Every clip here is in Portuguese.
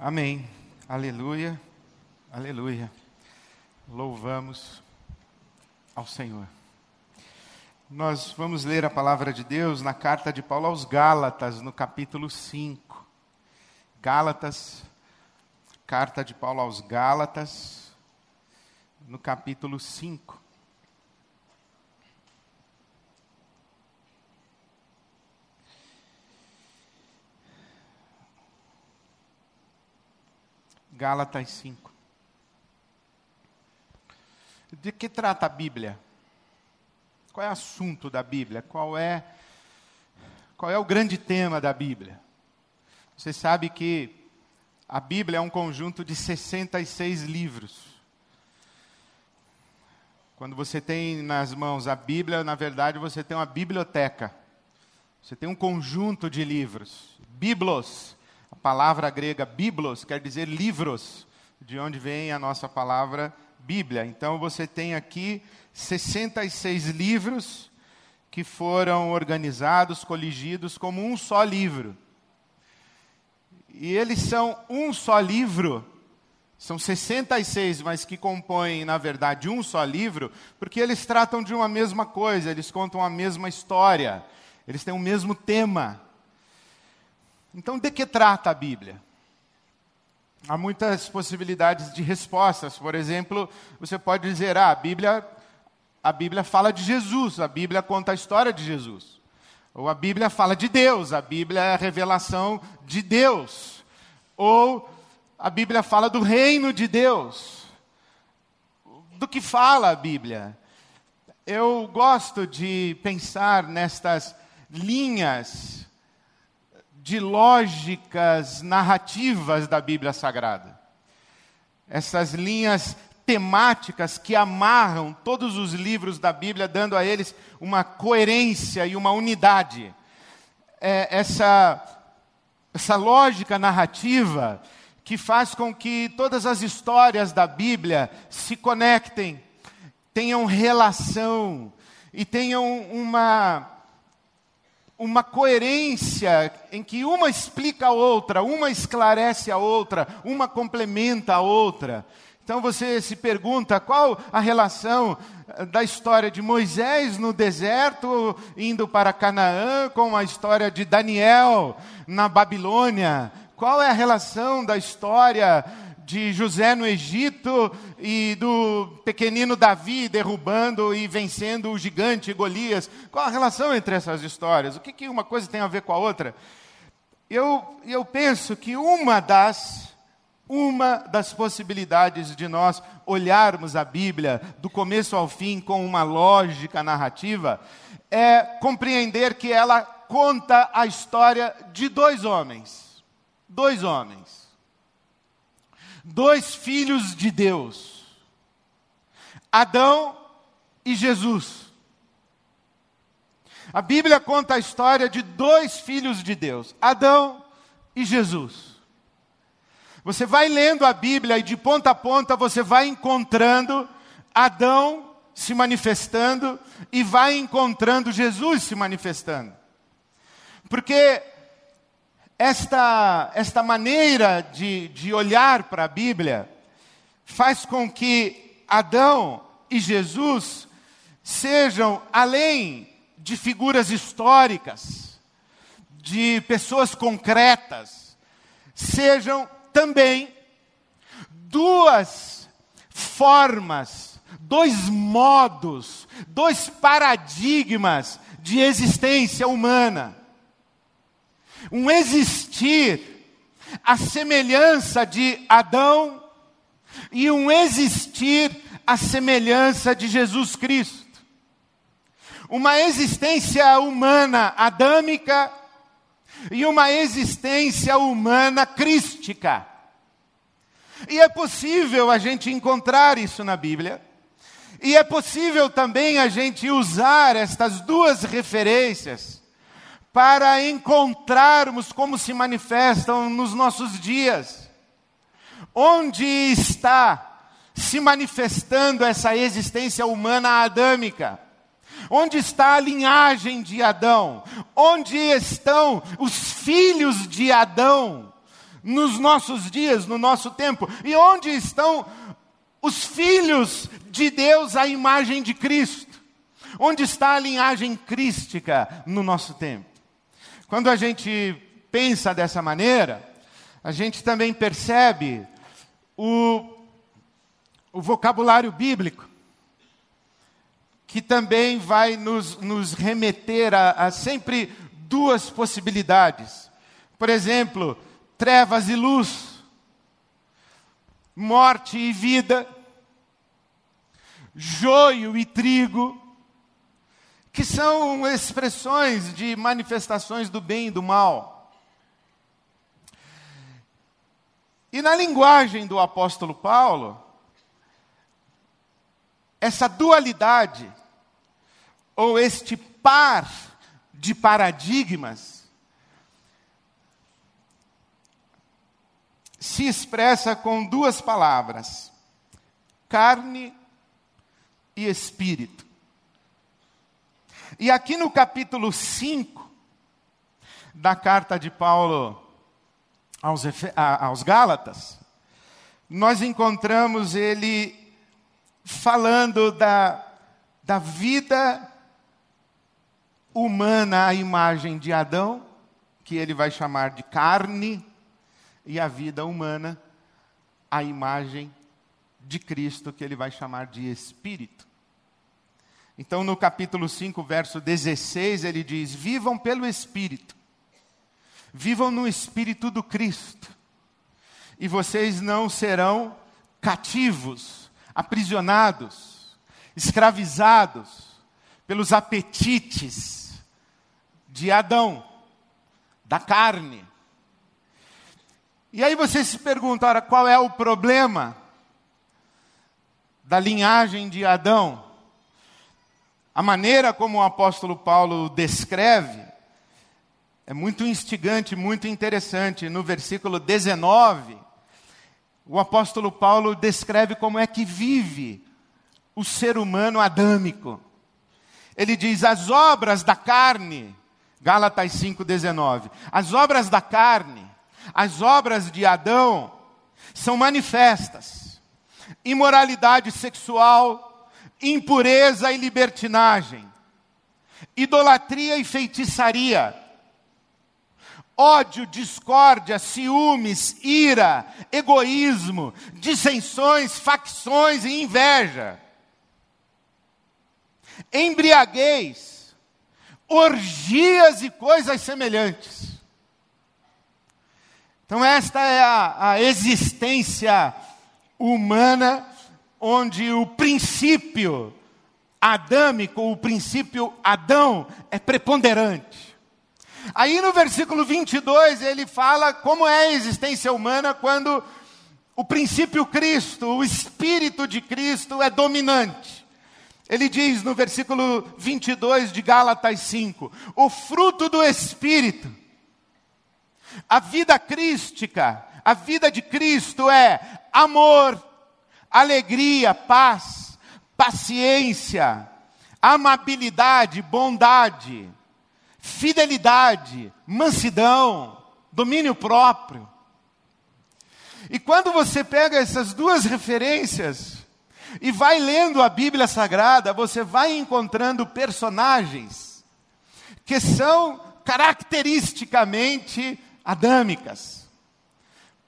Amém. Aleluia. Aleluia. Louvamos ao Senhor. Nós vamos ler a palavra de Deus na carta de Paulo aos Gálatas, no capítulo 5. Gálatas, carta de Paulo aos Gálatas, no capítulo 5. Gálatas 5. De que trata a Bíblia? Qual é o assunto da Bíblia? Qual é qual é o grande tema da Bíblia? Você sabe que a Bíblia é um conjunto de 66 livros. Quando você tem nas mãos a Bíblia, na verdade você tem uma biblioteca. Você tem um conjunto de livros. Biblos a palavra grega biblos quer dizer livros, de onde vem a nossa palavra Bíblia. Então você tem aqui 66 livros que foram organizados, coligidos como um só livro. E eles são um só livro, são 66, mas que compõem, na verdade, um só livro, porque eles tratam de uma mesma coisa, eles contam a mesma história, eles têm o mesmo tema. Então, de que trata a Bíblia? Há muitas possibilidades de respostas. Por exemplo, você pode dizer: ah, a Bíblia, a Bíblia fala de Jesus, a Bíblia conta a história de Jesus. Ou a Bíblia fala de Deus, a Bíblia é a revelação de Deus. Ou a Bíblia fala do reino de Deus. Do que fala a Bíblia? Eu gosto de pensar nestas linhas de lógicas narrativas da Bíblia Sagrada. Essas linhas temáticas que amarram todos os livros da Bíblia, dando a eles uma coerência e uma unidade. É essa, essa lógica narrativa que faz com que todas as histórias da Bíblia se conectem, tenham relação e tenham uma uma coerência em que uma explica a outra, uma esclarece a outra, uma complementa a outra. Então você se pergunta qual a relação eh, da história de Moisés no deserto, indo para Canaã, com a história de Daniel na Babilônia. Qual é a relação da história de José no Egito e do pequenino Davi derrubando e vencendo o gigante Golias. Qual a relação entre essas histórias? O que, que uma coisa tem a ver com a outra? Eu, eu penso que uma das, uma das possibilidades de nós olharmos a Bíblia do começo ao fim com uma lógica narrativa é compreender que ela conta a história de dois homens. Dois homens dois filhos de Deus, Adão e Jesus. A Bíblia conta a história de dois filhos de Deus, Adão e Jesus. Você vai lendo a Bíblia e de ponta a ponta você vai encontrando Adão se manifestando e vai encontrando Jesus se manifestando. Porque esta, esta maneira de, de olhar para a Bíblia faz com que Adão e Jesus sejam, além de figuras históricas, de pessoas concretas, sejam também duas formas, dois modos, dois paradigmas de existência humana um existir à semelhança de Adão e um existir à semelhança de Jesus Cristo. Uma existência humana adâmica e uma existência humana crística. E é possível a gente encontrar isso na Bíblia. E é possível também a gente usar estas duas referências para encontrarmos como se manifestam nos nossos dias. Onde está se manifestando essa existência humana adâmica? Onde está a linhagem de Adão? Onde estão os filhos de Adão nos nossos dias, no nosso tempo? E onde estão os filhos de Deus à imagem de Cristo? Onde está a linhagem crística no nosso tempo? Quando a gente pensa dessa maneira, a gente também percebe o, o vocabulário bíblico, que também vai nos, nos remeter a, a sempre duas possibilidades. Por exemplo, trevas e luz, morte e vida, joio e trigo, que são expressões de manifestações do bem e do mal. E na linguagem do apóstolo Paulo, essa dualidade, ou este par de paradigmas, se expressa com duas palavras: carne e espírito. E aqui no capítulo 5 da carta de Paulo aos, aos Gálatas, nós encontramos ele falando da, da vida humana à imagem de Adão, que ele vai chamar de carne, e a vida humana à imagem de Cristo, que ele vai chamar de espírito. Então, no capítulo 5, verso 16, ele diz: Vivam pelo espírito Vivam no espírito do Cristo, e vocês não serão cativos, aprisionados, escravizados pelos apetites de Adão, da carne. E aí você se pergunta, ora, qual é o problema da linhagem de Adão? A maneira como o apóstolo Paulo descreve é muito instigante, muito interessante. No versículo 19, o apóstolo Paulo descreve como é que vive o ser humano adâmico. Ele diz: as obras da carne, Gálatas 5,19, as obras da carne, as obras de Adão, são manifestas: imoralidade sexual, impureza e libertinagem, idolatria e feitiçaria ódio, discórdia, ciúmes, ira, egoísmo, dissensões, facções e inveja. Embriaguez, orgias e coisas semelhantes. Então, esta é a, a existência humana onde o princípio adâmico, o princípio Adão, é preponderante. Aí no versículo 22 ele fala como é a existência humana quando o princípio Cristo, o Espírito de Cristo é dominante. Ele diz no versículo 22 de Gálatas 5: o fruto do Espírito, a vida crística, a vida de Cristo é amor, alegria, paz, paciência, amabilidade, bondade fidelidade, mansidão, domínio próprio. E quando você pega essas duas referências e vai lendo a Bíblia Sagrada, você vai encontrando personagens que são caracteristicamente adâmicas.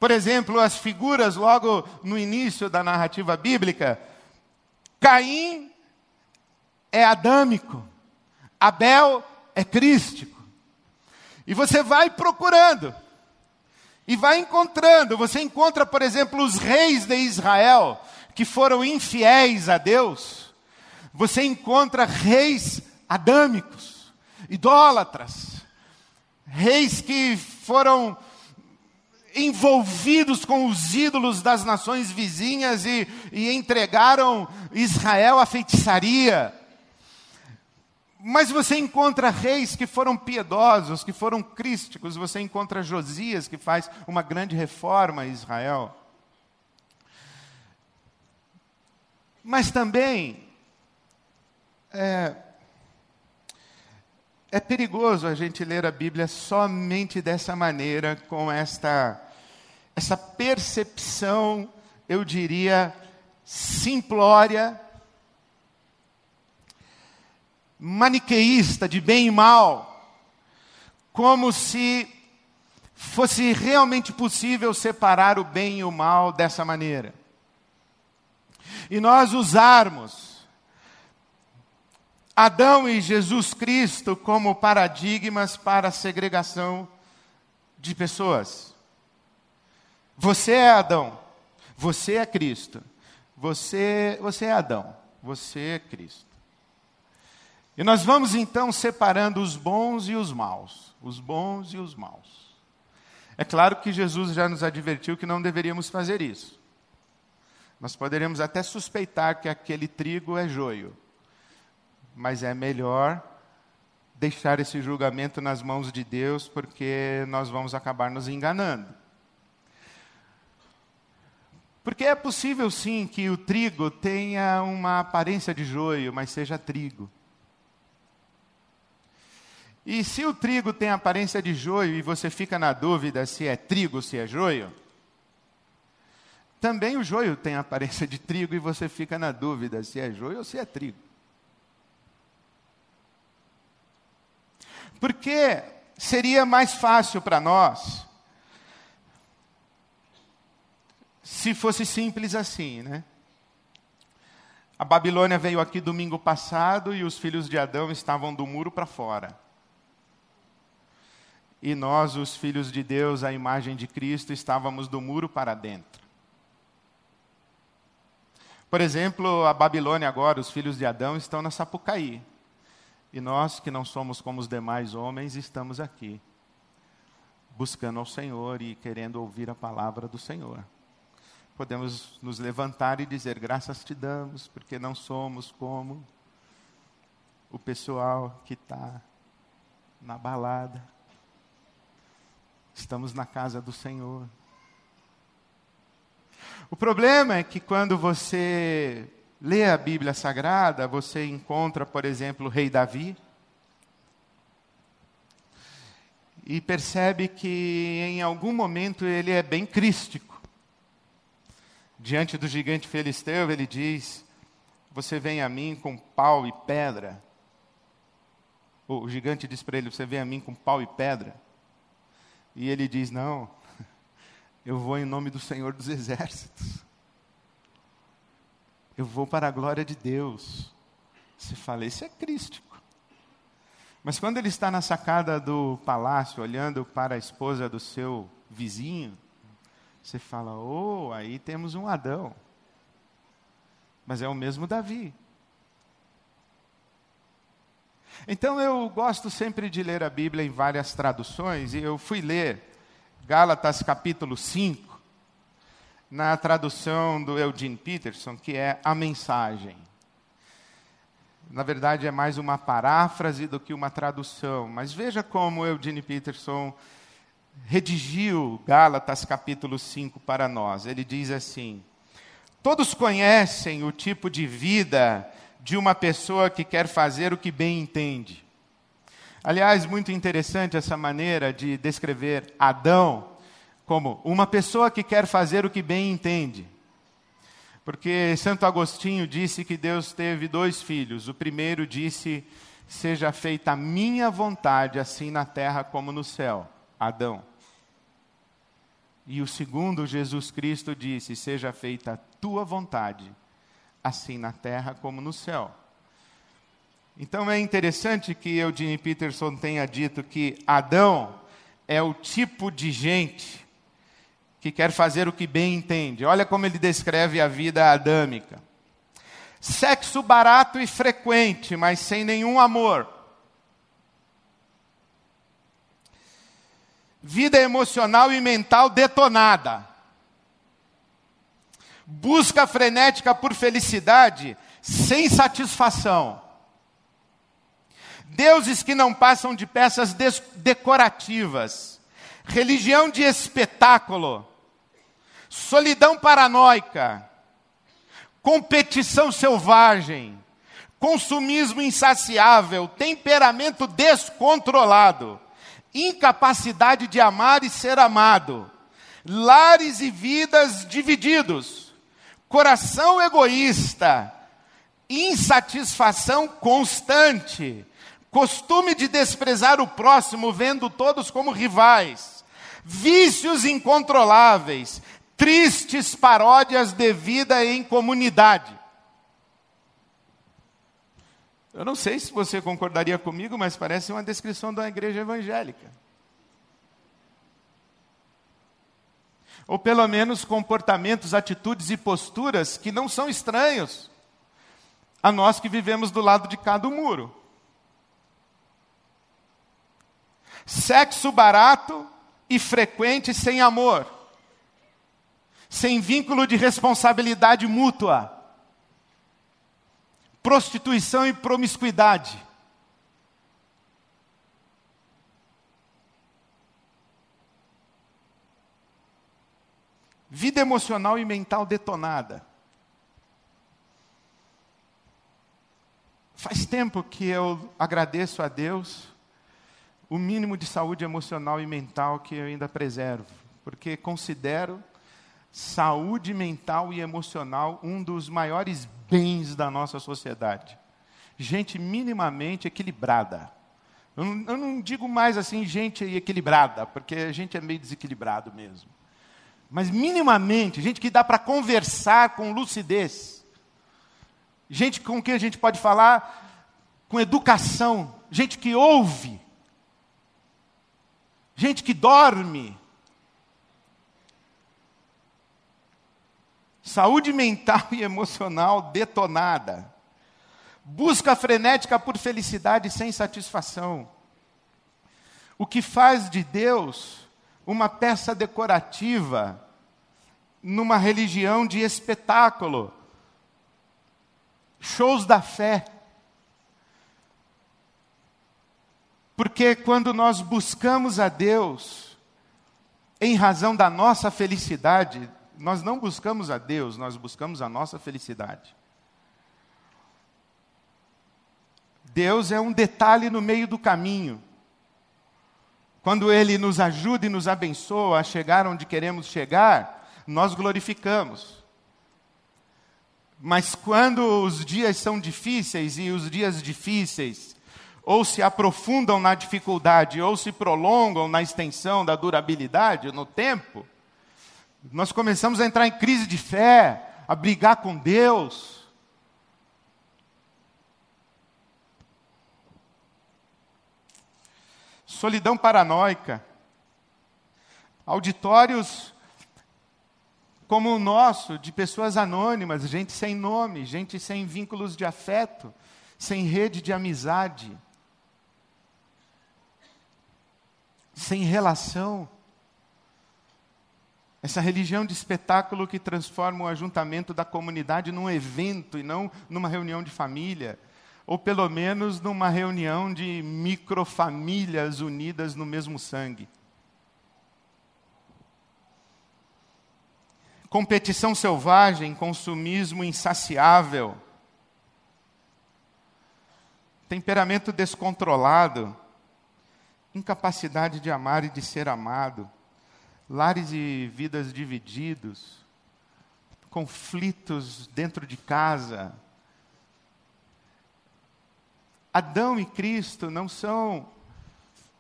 Por exemplo, as figuras logo no início da narrativa bíblica, Caim é adâmico, Abel é crístico. E você vai procurando, e vai encontrando. Você encontra, por exemplo, os reis de Israel, que foram infiéis a Deus. Você encontra reis adâmicos, idólatras, reis que foram envolvidos com os ídolos das nações vizinhas e, e entregaram Israel à feitiçaria. Mas você encontra reis que foram piedosos, que foram crísticos, você encontra Josias, que faz uma grande reforma em Israel. Mas também é, é perigoso a gente ler a Bíblia somente dessa maneira, com esta essa percepção, eu diria, simplória, maniqueísta de bem e mal, como se fosse realmente possível separar o bem e o mal dessa maneira. E nós usarmos Adão e Jesus Cristo como paradigmas para a segregação de pessoas. Você é Adão, você é Cristo. Você, você é Adão, você é Cristo. E nós vamos então separando os bons e os maus, os bons e os maus. É claro que Jesus já nos advertiu que não deveríamos fazer isso. Nós poderíamos até suspeitar que aquele trigo é joio, mas é melhor deixar esse julgamento nas mãos de Deus, porque nós vamos acabar nos enganando. Porque é possível sim que o trigo tenha uma aparência de joio, mas seja trigo. E se o trigo tem aparência de joio e você fica na dúvida se é trigo ou se é joio, também o joio tem aparência de trigo e você fica na dúvida se é joio ou se é trigo. Porque seria mais fácil para nós se fosse simples assim, né? A Babilônia veio aqui domingo passado e os filhos de Adão estavam do muro para fora. E nós, os filhos de Deus, a imagem de Cristo, estávamos do muro para dentro. Por exemplo, a Babilônia agora, os filhos de Adão estão na Sapucaí. E nós, que não somos como os demais homens, estamos aqui, buscando ao Senhor e querendo ouvir a palavra do Senhor podemos nos levantar e dizer: graças te damos, porque não somos como o pessoal que está na balada. Estamos na casa do Senhor. O problema é que quando você lê a Bíblia Sagrada, você encontra, por exemplo, o rei Davi. E percebe que em algum momento ele é bem crístico diante do gigante filisteu, ele diz: Você vem a mim com pau e pedra. O gigante diz para ele: Você vem a mim com pau e pedra. E ele diz: Não, eu vou em nome do Senhor dos Exércitos. Eu vou para a glória de Deus. Você fala, isso é crístico. Mas quando ele está na sacada do palácio, olhando para a esposa do seu vizinho, você fala, oh, aí temos um Adão. Mas é o mesmo Davi. Então eu gosto sempre de ler a Bíblia em várias traduções, e eu fui ler Gálatas capítulo 5, na tradução do Eugene Peterson, que é a mensagem. Na verdade, é mais uma paráfrase do que uma tradução, mas veja como Eugene Peterson redigiu Gálatas capítulo 5 para nós. Ele diz assim: Todos conhecem o tipo de vida de uma pessoa que quer fazer o que bem entende. Aliás, muito interessante essa maneira de descrever Adão como uma pessoa que quer fazer o que bem entende. Porque Santo Agostinho disse que Deus teve dois filhos. O primeiro disse: Seja feita a minha vontade, assim na terra como no céu. Adão. E o segundo, Jesus Cristo disse: Seja feita a tua vontade, assim na terra como no céu. Então é interessante que Eugene Peterson tenha dito que Adão é o tipo de gente que quer fazer o que bem entende. Olha como ele descreve a vida adâmica: sexo barato e frequente, mas sem nenhum amor vida emocional e mental detonada. Busca frenética por felicidade sem satisfação. Deuses que não passam de peças decorativas. Religião de espetáculo. Solidão paranoica. Competição selvagem. Consumismo insaciável. Temperamento descontrolado. Incapacidade de amar e ser amado, lares e vidas divididos, coração egoísta, insatisfação constante, costume de desprezar o próximo, vendo todos como rivais, vícios incontroláveis, tristes paródias de vida em comunidade. Eu não sei se você concordaria comigo, mas parece uma descrição de uma igreja evangélica. Ou pelo menos comportamentos, atitudes e posturas que não são estranhos a nós que vivemos do lado de cá do muro. Sexo barato e frequente sem amor, sem vínculo de responsabilidade mútua, prostituição e promiscuidade. Vida emocional e mental detonada. Faz tempo que eu agradeço a Deus o mínimo de saúde emocional e mental que eu ainda preservo, porque considero saúde mental e emocional um dos maiores bens da nossa sociedade. Gente minimamente equilibrada. Eu não, eu não digo mais assim, gente equilibrada, porque a gente é meio desequilibrado mesmo. Mas minimamente, gente que dá para conversar com lucidez gente com quem a gente pode falar com educação, gente que ouve, gente que dorme. Saúde mental e emocional detonada. Busca frenética por felicidade sem satisfação. O que faz de Deus uma peça decorativa numa religião de espetáculo shows da fé. Porque quando nós buscamos a Deus, em razão da nossa felicidade, nós não buscamos a Deus, nós buscamos a nossa felicidade. Deus é um detalhe no meio do caminho. Quando Ele nos ajuda e nos abençoa a chegar onde queremos chegar, nós glorificamos. Mas quando os dias são difíceis e os dias difíceis ou se aprofundam na dificuldade ou se prolongam na extensão da durabilidade no tempo, nós começamos a entrar em crise de fé, a brigar com Deus. Solidão paranoica. Auditórios como o nosso, de pessoas anônimas, gente sem nome, gente sem vínculos de afeto, sem rede de amizade, sem relação. Essa religião de espetáculo que transforma o ajuntamento da comunidade num evento e não numa reunião de família, ou pelo menos numa reunião de microfamílias unidas no mesmo sangue. competição selvagem, consumismo insaciável, temperamento descontrolado, incapacidade de amar e de ser amado, lares e vidas divididos, conflitos dentro de casa. Adão e Cristo não são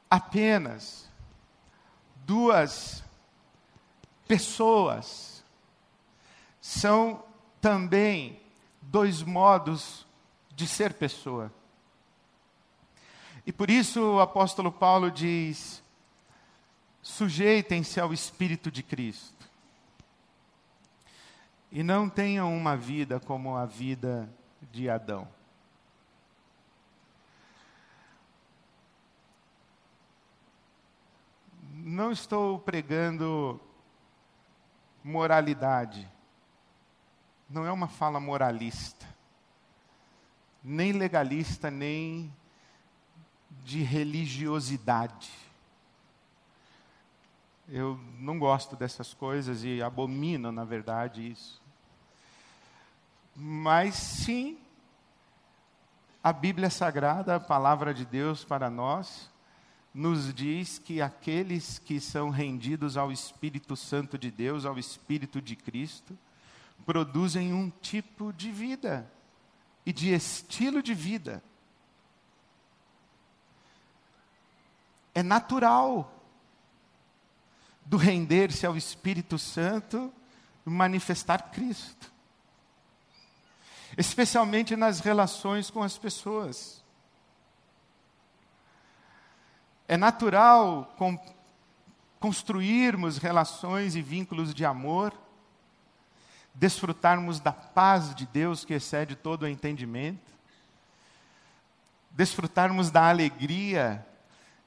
apenas duas pessoas são também dois modos de ser pessoa. E por isso o apóstolo Paulo diz: sujeitem-se ao Espírito de Cristo. E não tenham uma vida como a vida de Adão. Não estou pregando moralidade não é uma fala moralista, nem legalista, nem de religiosidade. Eu não gosto dessas coisas e abomino, na verdade, isso. Mas sim, a Bíblia Sagrada, a palavra de Deus para nós, nos diz que aqueles que são rendidos ao Espírito Santo de Deus, ao Espírito de Cristo, produzem um tipo de vida e de estilo de vida. É natural do render-se ao Espírito Santo manifestar Cristo, especialmente nas relações com as pessoas. É natural com, construirmos relações e vínculos de amor, desfrutarmos da paz de Deus que excede todo o entendimento, desfrutarmos da alegria,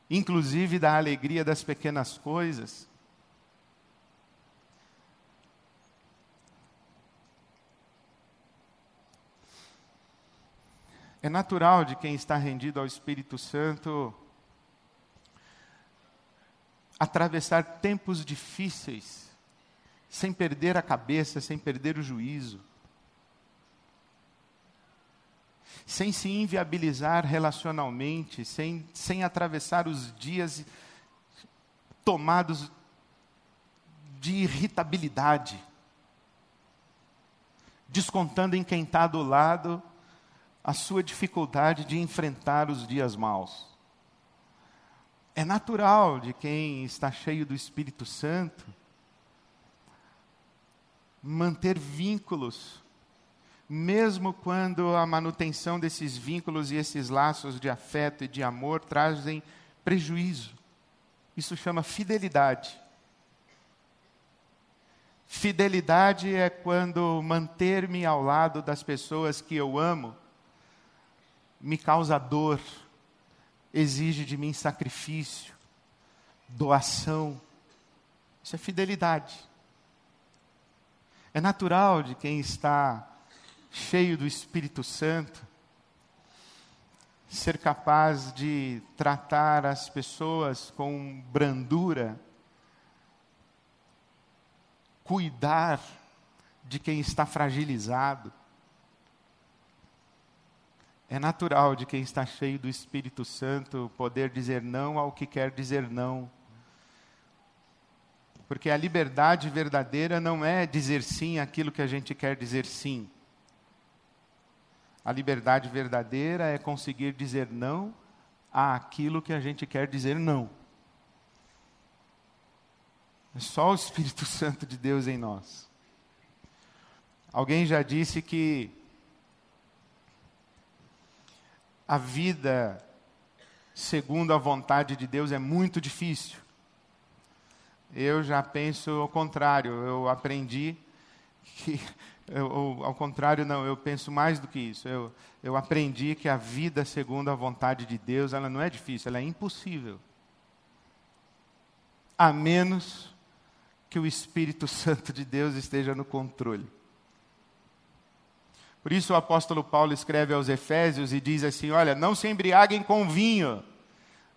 inclusive da alegria das pequenas coisas. É natural de quem está rendido ao Espírito Santo atravessar tempos difíceis, sem perder a cabeça, sem perder o juízo, sem se inviabilizar relacionalmente, sem, sem atravessar os dias tomados de irritabilidade, descontando em quem está do lado a sua dificuldade de enfrentar os dias maus. É natural de quem está cheio do Espírito Santo manter vínculos, mesmo quando a manutenção desses vínculos e esses laços de afeto e de amor trazem prejuízo. Isso chama fidelidade. Fidelidade é quando manter-me ao lado das pessoas que eu amo me causa dor, exige de mim sacrifício, doação. Isso é fidelidade. É natural de quem está cheio do Espírito Santo ser capaz de tratar as pessoas com brandura, cuidar de quem está fragilizado é natural de quem está cheio do Espírito Santo poder dizer não ao que quer dizer não. Porque a liberdade verdadeira não é dizer sim àquilo que a gente quer dizer sim. A liberdade verdadeira é conseguir dizer não àquilo que a gente quer dizer não. É só o Espírito Santo de Deus em nós. Alguém já disse que a vida segundo a vontade de Deus é muito difícil. Eu já penso ao contrário, eu aprendi que, eu, ao contrário, não, eu penso mais do que isso. Eu, eu aprendi que a vida segundo a vontade de Deus, ela não é difícil, ela é impossível. A menos que o Espírito Santo de Deus esteja no controle. Por isso o apóstolo Paulo escreve aos Efésios e diz assim: Olha, não se embriaguem com vinho,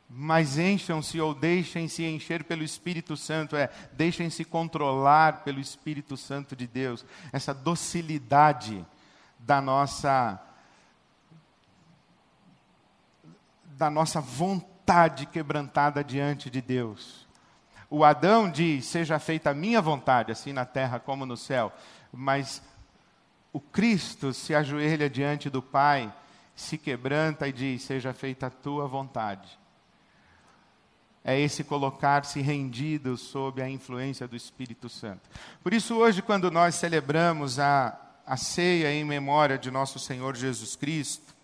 mas encham-se ou deixem-se encher pelo Espírito Santo, é, deixem-se controlar pelo Espírito Santo de Deus. Essa docilidade da nossa da nossa vontade quebrantada diante de Deus. O Adão diz: Seja feita a minha vontade, assim na terra como no céu. Mas o Cristo se ajoelha diante do Pai, se quebranta e diz: Seja feita a tua vontade. É esse colocar-se rendido sob a influência do Espírito Santo. Por isso, hoje, quando nós celebramos a, a ceia em memória de nosso Senhor Jesus Cristo,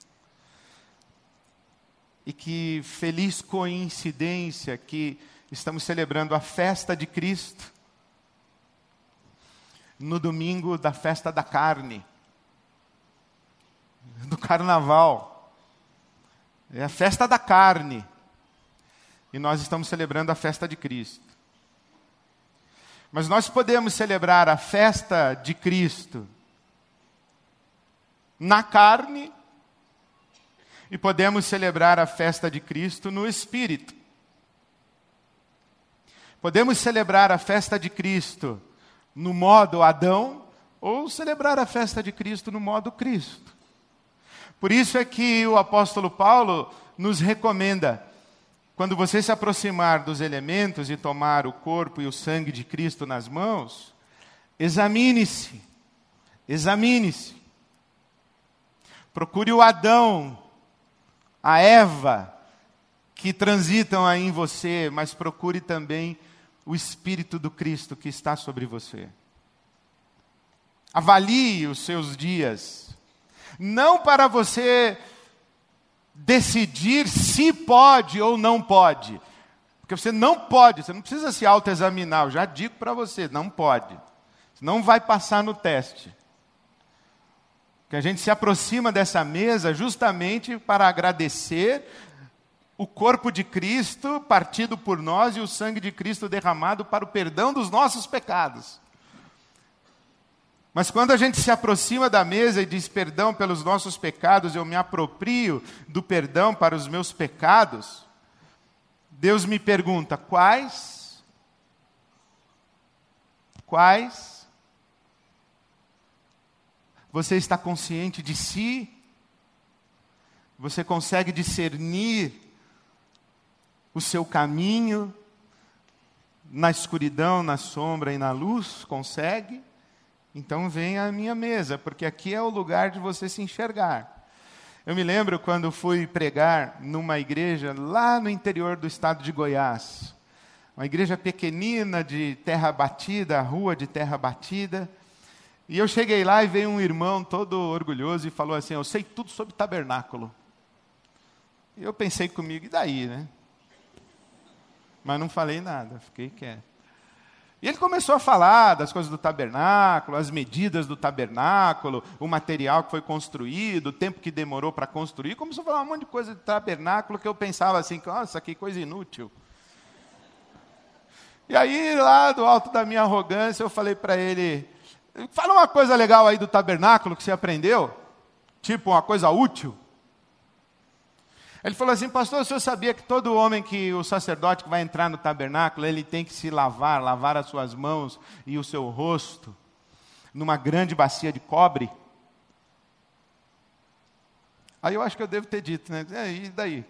e que feliz coincidência que estamos celebrando a festa de Cristo, no domingo da festa da carne, do carnaval. É a festa da carne. E nós estamos celebrando a festa de Cristo. Mas nós podemos celebrar a festa de Cristo na carne e podemos celebrar a festa de Cristo no espírito. Podemos celebrar a festa de Cristo no modo Adão ou celebrar a festa de Cristo no modo Cristo. Por isso é que o apóstolo Paulo nos recomenda, quando você se aproximar dos elementos e tomar o corpo e o sangue de Cristo nas mãos, examine-se, examine-se. Procure o Adão, a Eva, que transitam aí em você, mas procure também o Espírito do Cristo que está sobre você. Avalie os seus dias, não para você decidir se pode ou não pode. Porque você não pode, você não precisa se autoexaminar, eu já digo para você, não pode. Não vai passar no teste. Que a gente se aproxima dessa mesa justamente para agradecer o corpo de Cristo partido por nós e o sangue de Cristo derramado para o perdão dos nossos pecados. Mas quando a gente se aproxima da mesa e diz perdão pelos nossos pecados, eu me aproprio do perdão para os meus pecados, Deus me pergunta: quais? Quais? Você está consciente de si? Você consegue discernir o seu caminho na escuridão, na sombra e na luz? Consegue? Então venha à minha mesa, porque aqui é o lugar de você se enxergar. Eu me lembro quando fui pregar numa igreja lá no interior do estado de Goiás. Uma igreja pequenina de terra batida, rua de terra batida. E eu cheguei lá e veio um irmão todo orgulhoso e falou assim: Eu sei tudo sobre tabernáculo. E eu pensei comigo, e daí, né? Mas não falei nada, fiquei quieto. E ele começou a falar das coisas do tabernáculo, as medidas do tabernáculo, o material que foi construído, o tempo que demorou para construir. Começou a falar um monte de coisa do tabernáculo que eu pensava assim, nossa, que coisa inútil. E aí, lá do alto da minha arrogância, eu falei para ele: fala uma coisa legal aí do tabernáculo que você aprendeu, tipo uma coisa útil. Ele falou assim, pastor, o senhor sabia que todo homem que o sacerdote que vai entrar no tabernáculo, ele tem que se lavar, lavar as suas mãos e o seu rosto numa grande bacia de cobre? Aí eu acho que eu devo ter dito, né? E daí?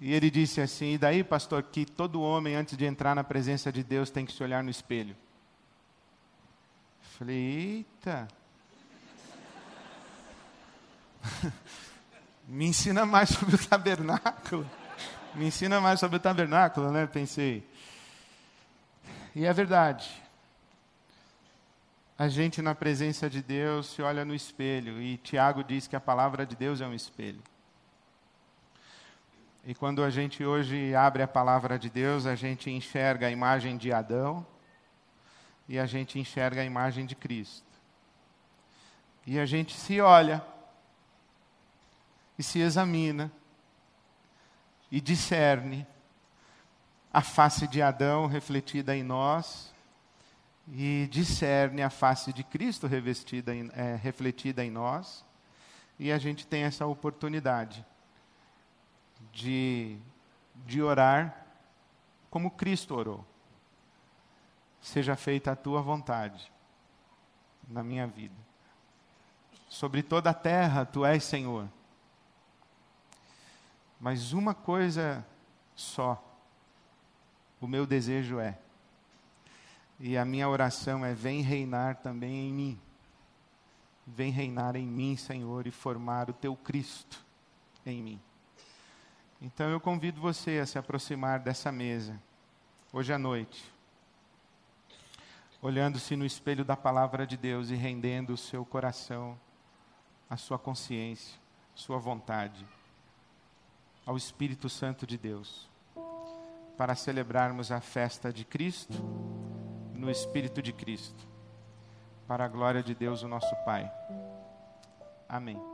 E ele disse assim: E daí, pastor, que todo homem, antes de entrar na presença de Deus, tem que se olhar no espelho? Eu falei: Eita. me ensina mais sobre o tabernáculo. Me ensina mais sobre o tabernáculo, né? Pensei. E é verdade. A gente, na presença de Deus, se olha no espelho. E Tiago diz que a palavra de Deus é um espelho. E quando a gente hoje abre a palavra de Deus, a gente enxerga a imagem de Adão e a gente enxerga a imagem de Cristo. E a gente se olha e se examina e discerne a face de Adão refletida em nós e discerne a face de Cristo revestida em, é, refletida em nós e a gente tem essa oportunidade de, de orar como Cristo orou. Seja feita a tua vontade na minha vida. Sobre toda a terra tu és Senhor mas uma coisa só, o meu desejo é, e a minha oração é: vem reinar também em mim. Vem reinar em mim, Senhor, e formar o teu Cristo em mim. Então eu convido você a se aproximar dessa mesa, hoje à noite, olhando-se no espelho da palavra de Deus e rendendo o seu coração, a sua consciência, sua vontade ao Espírito Santo de Deus, para celebrarmos a festa de Cristo no Espírito de Cristo, para a glória de Deus, o nosso Pai. Amém.